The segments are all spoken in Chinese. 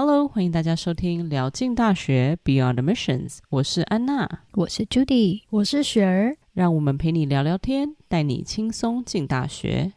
Hello，欢迎大家收听聊进大学 Beyond Admissions，我是安娜，我是 Judy，我是雪儿，让我们陪你聊聊天，带你轻松进大学。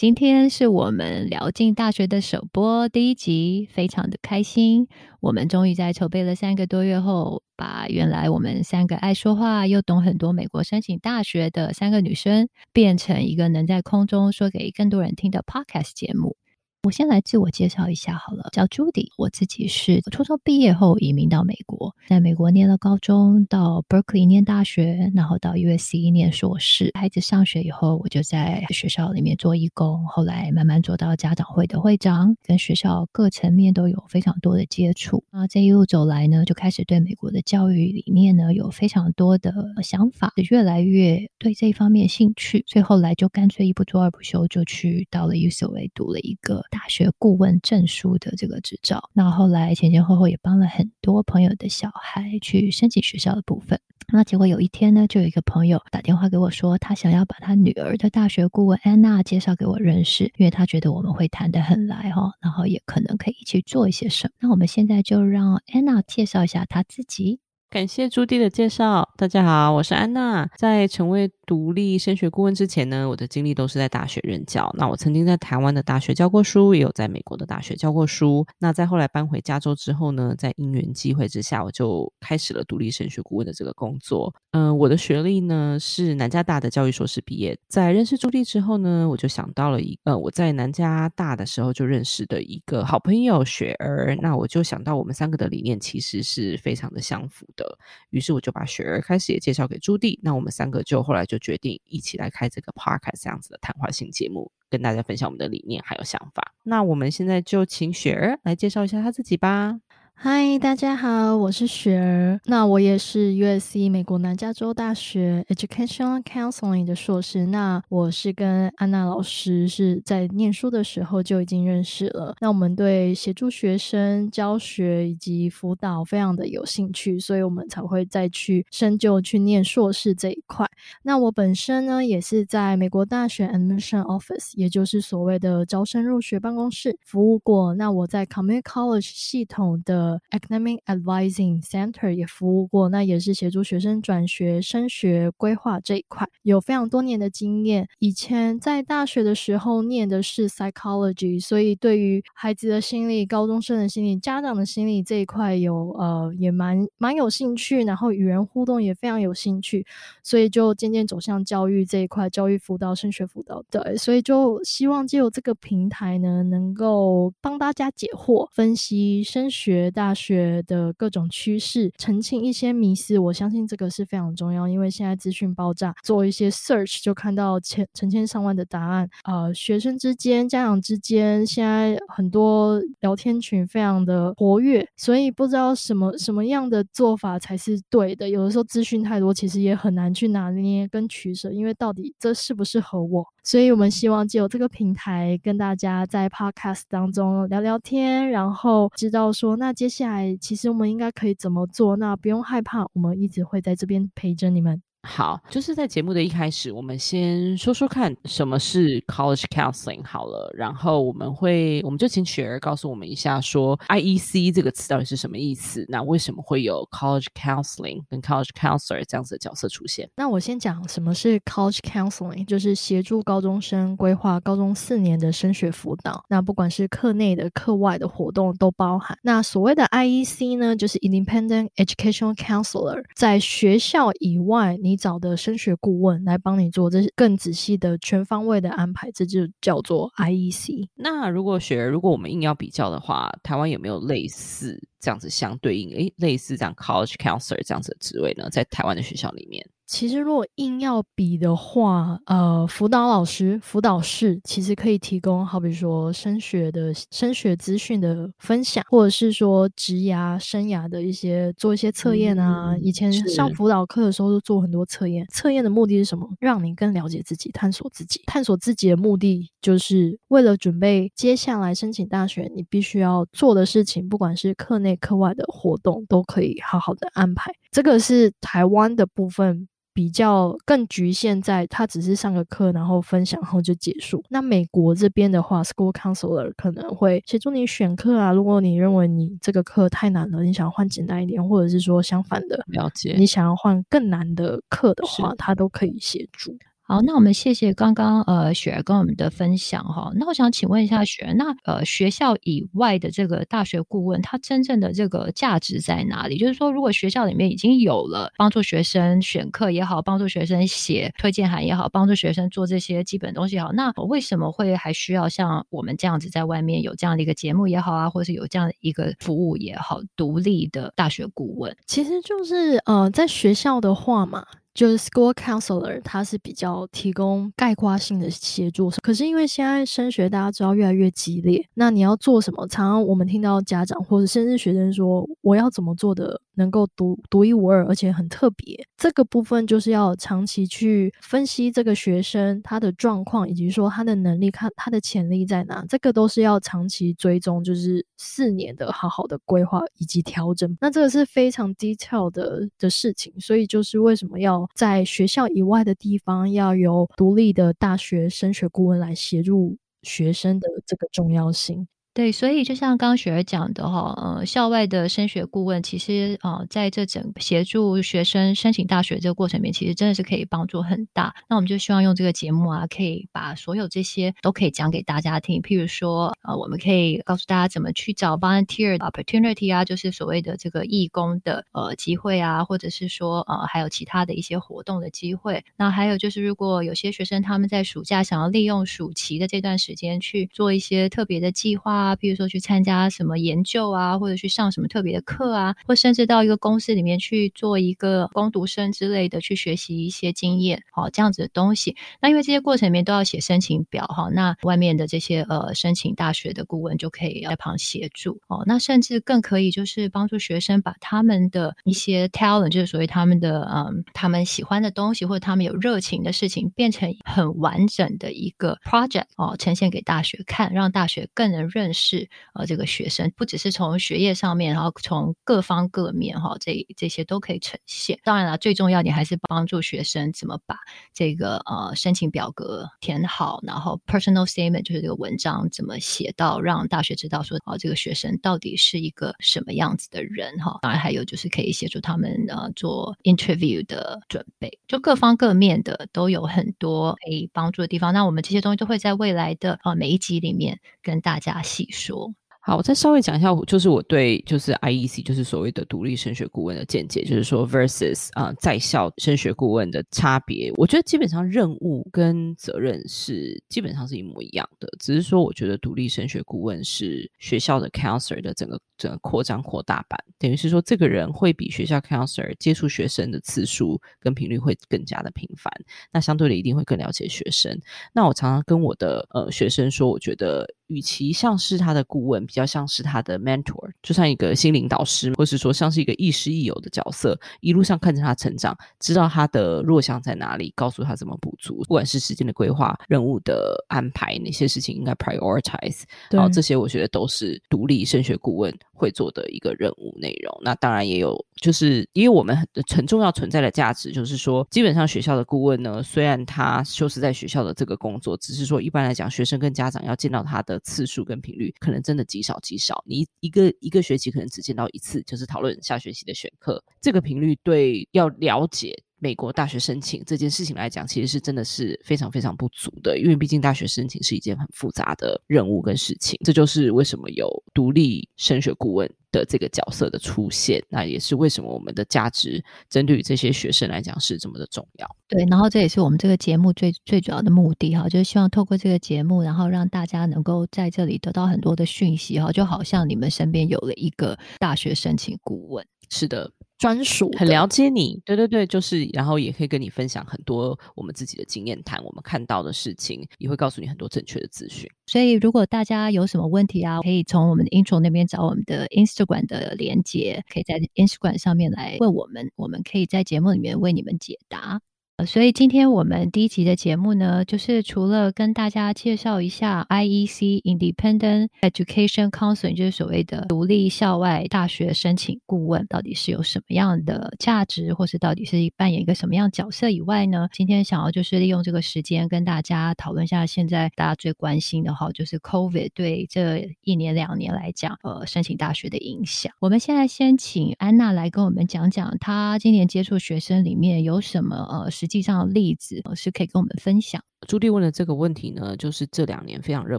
今天是我们聊进大学的首播第一集，非常的开心。我们终于在筹备了三个多月后，把原来我们三个爱说话又懂很多美国申请大学的三个女生，变成一个能在空中说给更多人听的 Podcast 节目。我先来自我介绍一下好了，叫 Judy，我自己是初中毕业后移民到美国，在美国念了高中，到 Berkeley 念大学，然后到 USC 念硕士。孩子上学以后，我就在学校里面做义工，后来慢慢做到家长会的会长，跟学校各层面都有非常多的接触。啊这一路走来呢，就开始对美国的教育理念呢有非常多的想法，越来越对这一方面兴趣，所以后来就干脆一不做二不休，就去到了 UCLA 读了一个。大学顾问证书的这个执照，那后来前前后后也帮了很多朋友的小孩去申请学校的部分。那结果有一天呢，就有一个朋友打电话给我说，他想要把他女儿的大学顾问安娜介绍给我认识，因为他觉得我们会谈得很来哈，然后也可能可以一起做一些什么。那我们现在就让安娜介绍一下她自己。感谢朱迪的介绍。大家好，我是安娜。在成为独立升学顾问之前呢，我的经历都是在大学任教。那我曾经在台湾的大学教过书，也有在美国的大学教过书。那在后来搬回加州之后呢，在因缘机会之下，我就开始了独立升学顾问的这个工作。嗯、我的学历呢是南加大的教育硕士毕业。在认识朱棣之后呢，我就想到了一个，呃，我在南加大的时候就认识的一个好朋友雪儿。那我就想到我们三个的理念其实是非常的相符的。于是我就把雪儿开始也介绍给朱棣。那我们三个就后来就。决定一起来开这个 podcast 这样子的谈话性节目，跟大家分享我们的理念还有想法。那我们现在就请雪儿来介绍一下她自己吧。嗨，大家好，我是雪儿。那我也是 USC 美国南加州大学 Educational Counseling 的硕士。那我是跟安娜老师是在念书的时候就已经认识了。那我们对协助学生教学以及辅导非常的有兴趣，所以我们才会再去深究去念硕士这一块。那我本身呢，也是在美国大学 Admission Office，也就是所谓的招生入学办公室服务过。那我在 Community College 系统的 Academic Advising Center 也服务过，那也是协助学生转学、升学规划这一块，有非常多年的经验。以前在大学的时候念的是 Psychology，所以对于孩子的心理、高中生的心理、家长的心理这一块有呃也蛮蛮有兴趣，然后与人互动也非常有兴趣，所以就渐渐走向教育这一块，教育辅导、升学辅导。对，所以就希望借由这个平台呢，能够帮大家解惑、分析升学。大学的各种趋势，澄清一些迷思，我相信这个是非常重要，因为现在资讯爆炸，做一些 search 就看到千成千上万的答案。呃，学生之间、家长之间，现在很多聊天群非常的活跃，所以不知道什么什么样的做法才是对的。有的时候资讯太多，其实也很难去拿捏跟取舍，因为到底这适不适合我？所以我们希望借由这个平台，跟大家在 podcast 当中聊聊天，然后知道说，那接下来其实我们应该可以怎么做？那不用害怕，我们一直会在这边陪着你们。好，就是在节目的一开始，我们先说说看什么是 college counseling 好了，然后我们会，我们就请雪儿告诉我们一下，说 IEC 这个词到底是什么意思？那为什么会有 college counseling 跟 college counselor 这样子的角色出现？那我先讲什么是 college counseling，就是协助高中生规划高中四年的升学辅导，那不管是课内的、课外的活动都包含。那所谓的 IEC 呢，就是 Independent Educational Counselor，在学校以外，你你找的升学顾问来帮你做这些更仔细的全方位的安排，这就叫做 IEC。那如果雪儿，如果我们硬要比较的话，台湾有没有类似这样子相对应？诶，类似这样 college counselor 这样子的职位呢？在台湾的学校里面？其实，如果硬要比的话，呃，辅导老师、辅导室其实可以提供，好比说升学的升学资讯的分享，或者是说职涯生涯的一些做一些测验啊。嗯、以前上辅导课的时候都做很多测验，测验的目的是什么？让你更了解自己，探索自己。探索自己的目的就是为了准备接下来申请大学，你必须要做的事情，不管是课内课外的活动，都可以好好的安排。这个是台湾的部分。比较更局限在他只是上个课，然后分享后就结束。那美国这边的话，School Counselor 可能会协助你选课啊。如果你认为你这个课太难了，你想要换简单一点，或者是说相反的，了解，你想要换更难的课的话，他都可以协助。好，那我们谢谢刚刚呃雪儿跟我们的分享哈。那我想请问一下雪儿，那呃学校以外的这个大学顾问，他真正的这个价值在哪里？就是说，如果学校里面已经有了帮助学生选课也好，帮助学生写推荐函也好，帮助学生做这些基本东西也好，那为什么会还需要像我们这样子在外面有这样的一个节目也好啊，或是有这样的一个服务也好，独立的大学顾问？其实就是呃在学校的话嘛。就是 school counselor，他是比较提供概括性的协助。可是因为现在升学大家知道越来越激烈，那你要做什么？常常我们听到家长或者甚至学生说，我要怎么做的能够独独一无二，而且很特别。这个部分就是要长期去分析这个学生他的状况，以及说他的能力，看他的潜力在哪。这个都是要长期追踪，就是四年的好好的规划以及调整。那这个是非常 detail 的的事情，所以就是为什么要。在学校以外的地方，要由独立的大学升学顾问来协助学生的这个重要性。对，所以就像刚刚雪儿讲的哈，呃，校外的升学顾问其实啊、呃，在这整协助学生申请大学这个过程里面，其实真的是可以帮助很大。那我们就希望用这个节目啊，可以把所有这些都可以讲给大家听。譬如说，呃，我们可以告诉大家怎么去找 volunteer opportunity 啊，就是所谓的这个义工的呃机会啊，或者是说呃还有其他的一些活动的机会。那还有就是，如果有些学生他们在暑假想要利用暑期的这段时间去做一些特别的计划。啊，比如说去参加什么研究啊，或者去上什么特别的课啊，或甚至到一个公司里面去做一个攻读生之类的，去学习一些经验，好，这样子的东西。那因为这些过程里面都要写申请表，哈，那外面的这些呃申请大学的顾问就可以在旁协助，哦，那甚至更可以就是帮助学生把他们的一些 talent，就是所谓他们的嗯他们喜欢的东西或者他们有热情的事情，变成很完整的一个 project 哦，呈现给大学看，让大学更能认。是呃，这个学生不只是从学业上面，然后从各方各面哈，这这些都可以呈现。当然了，最重要你还是帮助学生怎么把这个呃申请表格填好，然后 personal statement 就是这个文章怎么写到让大学知道说哦，这个学生到底是一个什么样子的人哈。当然还有就是可以协助他们呃做 interview 的准备，就各方各面的都有很多可以帮助的地方。那我们这些东西都会在未来的呃每一集里面跟大家细说。好，我再稍微讲一下，就是我对就是 IEC 就是所谓的独立升学顾问的见解，就是说 versus 啊、在校升学顾问的差别。我觉得基本上任务跟责任是基本上是一模一样的，只是说我觉得独立升学顾问是学校的 counselor 的整个整个扩张扩大版，等于是说这个人会比学校 counselor 接触学生的次数跟频率会更加的频繁，那相对的一定会更了解学生。那我常常跟我的呃学生说，我觉得。与其像是他的顾问，比较像是他的 mentor，就像一个心灵导师，或是说像是一个亦师亦友的角色，一路上看着他成长，知道他的弱项在哪里，告诉他怎么补足。不管是时间的规划、任务的安排，哪些事情应该 prioritize，然后这些我觉得都是独立升学顾问会做的一个任务内容。那当然也有，就是因为我们很很重要存在的价值，就是说，基本上学校的顾问呢，虽然他就是在学校的这个工作，只是说一般来讲，学生跟家长要见到他次数跟频率可能真的极少极少，你一个一个学期可能只见到一次，就是讨论下学期的选课。这个频率对要了解美国大学申请这件事情来讲，其实是真的是非常非常不足的，因为毕竟大学申请是一件很复杂的任务跟事情。这就是为什么有独立升学顾问的这个角色的出现，那也是为什么我们的价值针对于这些学生来讲是这么的重要。对，然后这也是我们这个节目最最主要的目的哈，就是希望透过这个节目，然后让大家能够在这里得到很多的讯息哈，就好像你们身边有了一个大学申请顾问。是的。专属很了解你，对对对，就是，然后也可以跟你分享很多我们自己的经验谈，我们看到的事情，也会告诉你很多正确的资讯。所以，如果大家有什么问题啊，可以从我们的 intro 那边找我们的 Instagram 的连接，可以在 Instagram 上面来问我们，我们可以在节目里面为你们解答。所以今天我们第一集的节目呢，就是除了跟大家介绍一下 IEC Independent Education Counseling，就是所谓的独立校外大学申请顾问，到底是有什么样的价值，或是到底是扮演一个什么样角色以外呢，今天想要就是利用这个时间跟大家讨论一下现在大家最关心的哈，就是 COVID 对这一年两年来讲，呃，申请大学的影响。我们现在先请安娜来跟我们讲讲，她今年接触学生里面有什么呃实际上的例子老师可以跟我们分享。朱棣问的这个问题呢，就是这两年非常热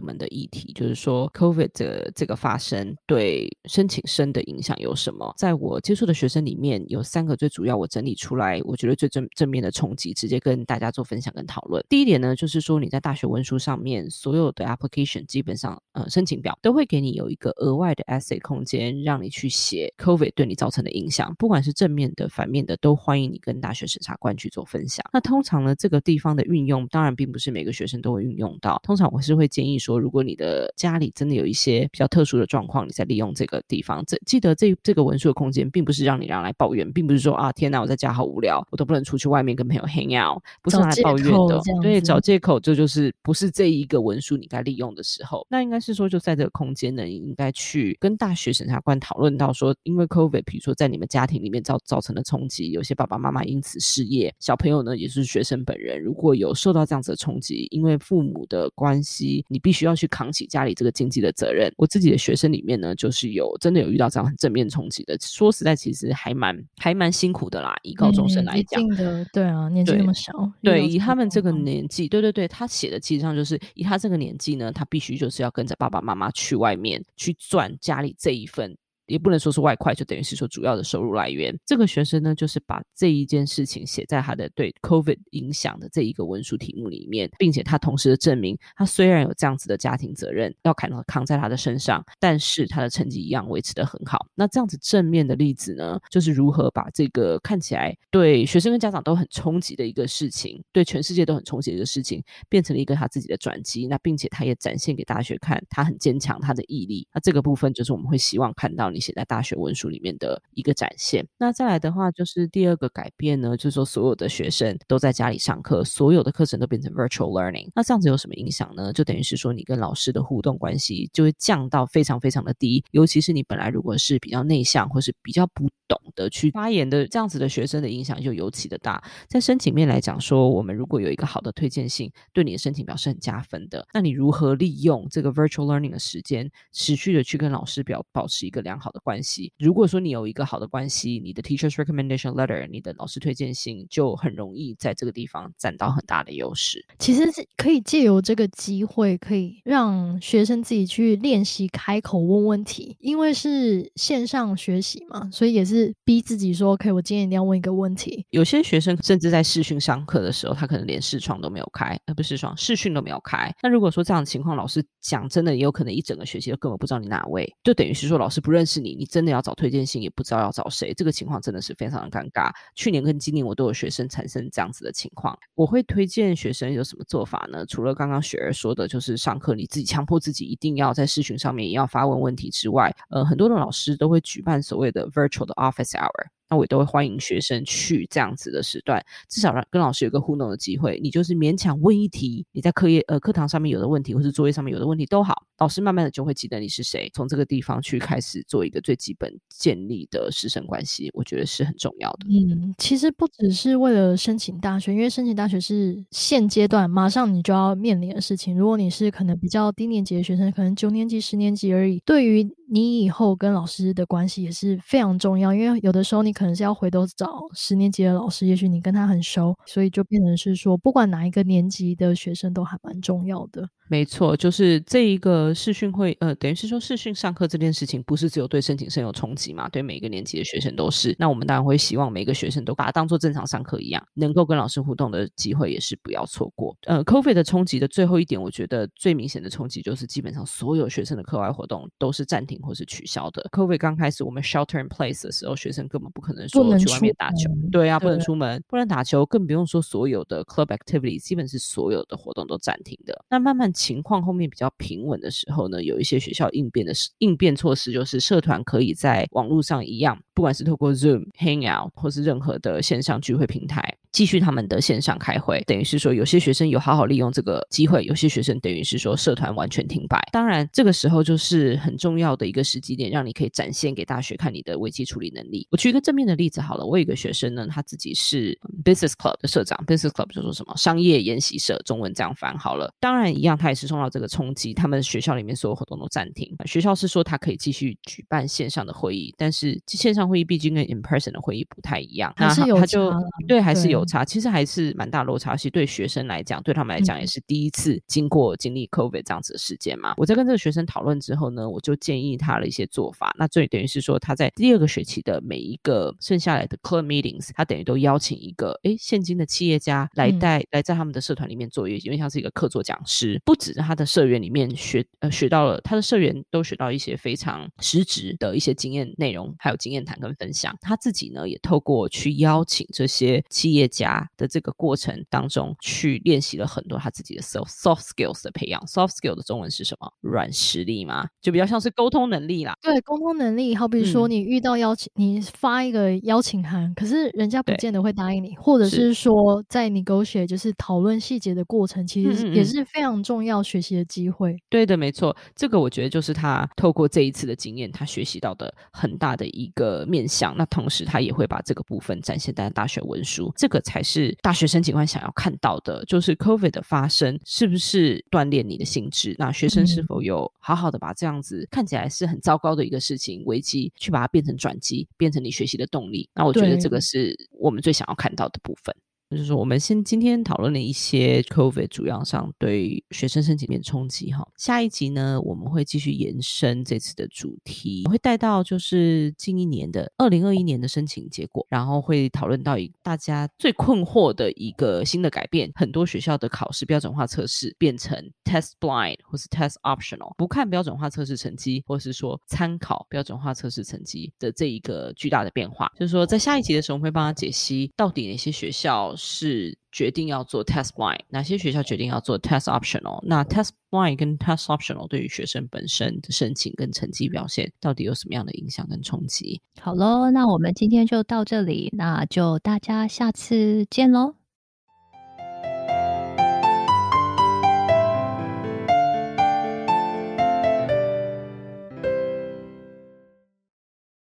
门的议题，就是说 COVID 的这个发生对申请生的影响有什么？在我接触的学生里面，有三个最主要，我整理出来，我觉得最正正面的冲击，直接跟大家做分享跟讨论。第一点呢，就是说你在大学文书上面所有的 application 基本上，呃，申请表都会给你有一个额外的 essay 空间，让你去写 COVID 对你造成的影响，不管是正面的、反面的，都欢迎你跟大学审查官去做分享。那通常呢，这个地方的运用，当然并不是每个学生都会运用到。通常我是会建议说，如果你的家里真的有一些比较特殊的状况，你再利用这个地方。这记得这这个文书的空间，并不是让你让来抱怨，并不是说啊天哪，我在家好无聊，我都不能出去外面跟朋友 hang out，不是拿来抱怨的。对，找借口，这就是不是这一个文书你该利用的时候。那应该是说，就在这个空间呢，你应该去跟大学审查官讨论到说，因为 COVID，比如说在你们家庭里面造造成的冲击，有些爸爸妈妈因此失业，小朋友呢也是学生本人，如果有受到这样子的冲击。因为父母的关系，你必须要去扛起家里这个经济的责任。我自己的学生里面呢，就是有真的有遇到这样很正面冲击的。说实在，其实还蛮还蛮辛苦的啦。以高中生来讲，的对啊，年纪那么小，对，对以他们这个年纪，对对对，他写的其实上就是以他这个年纪呢，他必须就是要跟着爸爸妈妈去外面去赚家里这一份。也不能说是外快，就等于是说主要的收入来源。这个学生呢，就是把这一件事情写在他的对 COVID 影响的这一个文书题目里面，并且他同时的证明，他虽然有这样子的家庭责任要扛扛在他的身上，但是他的成绩一样维持得很好。那这样子正面的例子呢，就是如何把这个看起来对学生跟家长都很冲击的一个事情，对全世界都很冲击的一个事情，变成了一个他自己的转机。那并且他也展现给大学看，他很坚强，他的毅力。那这个部分就是我们会希望看到你。写在大学文书里面的一个展现。那再来的话，就是第二个改变呢，就是说所有的学生都在家里上课，所有的课程都变成 virtual learning。那这样子有什么影响呢？就等于是说，你跟老师的互动关系就会降到非常非常的低。尤其是你本来如果是比较内向或是比较不懂得去发言的这样子的学生的影响就尤其的大。在申请面来讲说，我们如果有一个好的推荐信，对你的申请表是很加分的。那你如何利用这个 virtual learning 的时间，持续的去跟老师表保持一个良好的关系。如果说你有一个好的关系，你的 teacher's recommendation letter，你的老师推荐信就很容易在这个地方占到很大的优势。其实是可以借由这个机会，可以让学生自己去练习开口问问题，因为是线上学习嘛，所以也是逼自己说，OK，我今天一定要问一个问题。有些学生甚至在视讯上课的时候，他可能连视窗都没有开，呃，不是视窗，视讯都没有开。那如果说这样的情况，老师讲真的，也有可能一整个学期都根本不知道你哪位，就等于是说老师不认识是你，你真的。要找推荐信也不知道要找谁，这个情况真的是非常的尴尬。去年跟今年我都有学生产生这样子的情况。我会推荐学生有什么做法呢？除了刚刚雪儿说的，就是上课你自己强迫自己一定要在视讯上面也要发问问题之外，呃，很多的老师都会举办所谓的 virtual 的 office hour。那我都会欢迎学生去这样子的时段，至少让跟老师有个互动的机会。你就是勉强问一题，你在课业呃课堂上面有的问题，或是作业上面有的问题都好，老师慢慢的就会记得你是谁。从这个地方去开始做一个最基本建立的师生关系，我觉得是很重要的。嗯，其实不只是为了申请大学，因为申请大学是现阶段马上你就要面临的事情。如果你是可能比较低年级的学生，可能九年级、十年级而已，对于你以后跟老师的关系也是非常重要，因为有的时候你可可能是要回头找十年级的老师，也许你跟他很熟，所以就变成是说，不管哪一个年级的学生都还蛮重要的。没错，就是这一个视讯会，呃，等于是说视讯上课这件事情，不是只有对申请生有冲击嘛？对每个年级的学生都是。那我们当然会希望每个学生都把它当做正常上课一样，能够跟老师互动的机会也是不要错过。呃，COVID 的冲击的最后一点，我觉得最明显的冲击就是基本上所有学生的课外活动都是暂停或是取消的。COVID 刚开始我们 shelter in place 的时候，学生根本不可能说去外面打球，对啊，不能出门，不能打球，更不用说所有的 club activity，基本是所有的活动都暂停的。那慢慢情况后面。比较平稳的时候呢，有一些学校应变的应变措施，就是社团可以在网络上一样，不管是透过 Zoom、Hangout 或是任何的线上聚会平台。继续他们的线上开会。等于是说，有些学生有好好利用这个机会，有些学生等于是说社团完全停摆。当然，这个时候就是很重要的一个时机点，让你可以展现给大学看你的危机处理能力。我举一个正面的例子好了，我有一个学生呢，他自己是 Business Club 的社长，Business Club 就说什么商业研习社，中文这样翻好了。当然，一样他也是受到这个冲击，他们学校里面所有活动都暂停。学校是说他可以继续举办线上的会议，但是线上会议毕竟跟 in person 的会议不太一样，还是有差了。对，还是有差，其实还是蛮大落差。其实对学生来讲，对他们来讲也是第一次经过经历 COVID 这样子的事件嘛。我在跟这个学生讨论之后呢，我就建议他了一些做法。那这等于是说，他在第二个学期的每一个剩下来的 club meetings，他等于都邀请一个诶现今的企业家来带、嗯、来在他们的社团里面做一，因为像是一个客座讲师，不止他的社员里面学呃学到了，他的社员都学到一些非常实质的一些经验内容，还有经验谈跟分享。他自己呢也透过去邀请这些企业家的这个过程当中，去练习了很多他自己的 soft soft skills 的培养。soft skill 的中文是什么？软实力嘛，就比较像是沟通能力啦。对，沟通能力，好比说你遇到邀请，嗯、你发一个邀请函，可是人家不见得会答应你，或者是说在 negotiate 就是讨论细节的过程，其实也是非常重要学习的机会。嗯嗯对的，没错，这个我觉得就是他透过这一次的经验，他学习到的很大的一个面向。那同时他也会把这个部分展现在大学文书，这个才是大学生警官想要看到的，就是 COVID 的发生是不是锻炼你的心智？那学生是否有好好的把这样子看起来是很糟糕的一个事情危机，去把它变成转机，变成你学习的动力？那我觉得这个是我们最想要看到的部分。就是说，我们先今天讨论了一些 COVID 主要上对学生申请面冲击哈。下一集呢，我们会继续延伸这次的主题，会带到就是近一年的二零二一年的申请结果，然后会讨论到一大家最困惑的一个新的改变，很多学校的考试标准化测试变成 test blind 或是 test optional，不看标准化测试成绩，或是说参考标准化测试成绩的这一个巨大的变化。就是说，在下一集的时候，我们会帮他解析到底哪些学校。是决定要做 test blind，哪些学校决定要做 test optional？那 test blind 跟 test optional 对于学生本身的申请跟成绩表现，到底有什么样的影响跟冲击？好喽，那我们今天就到这里，那就大家下次见喽。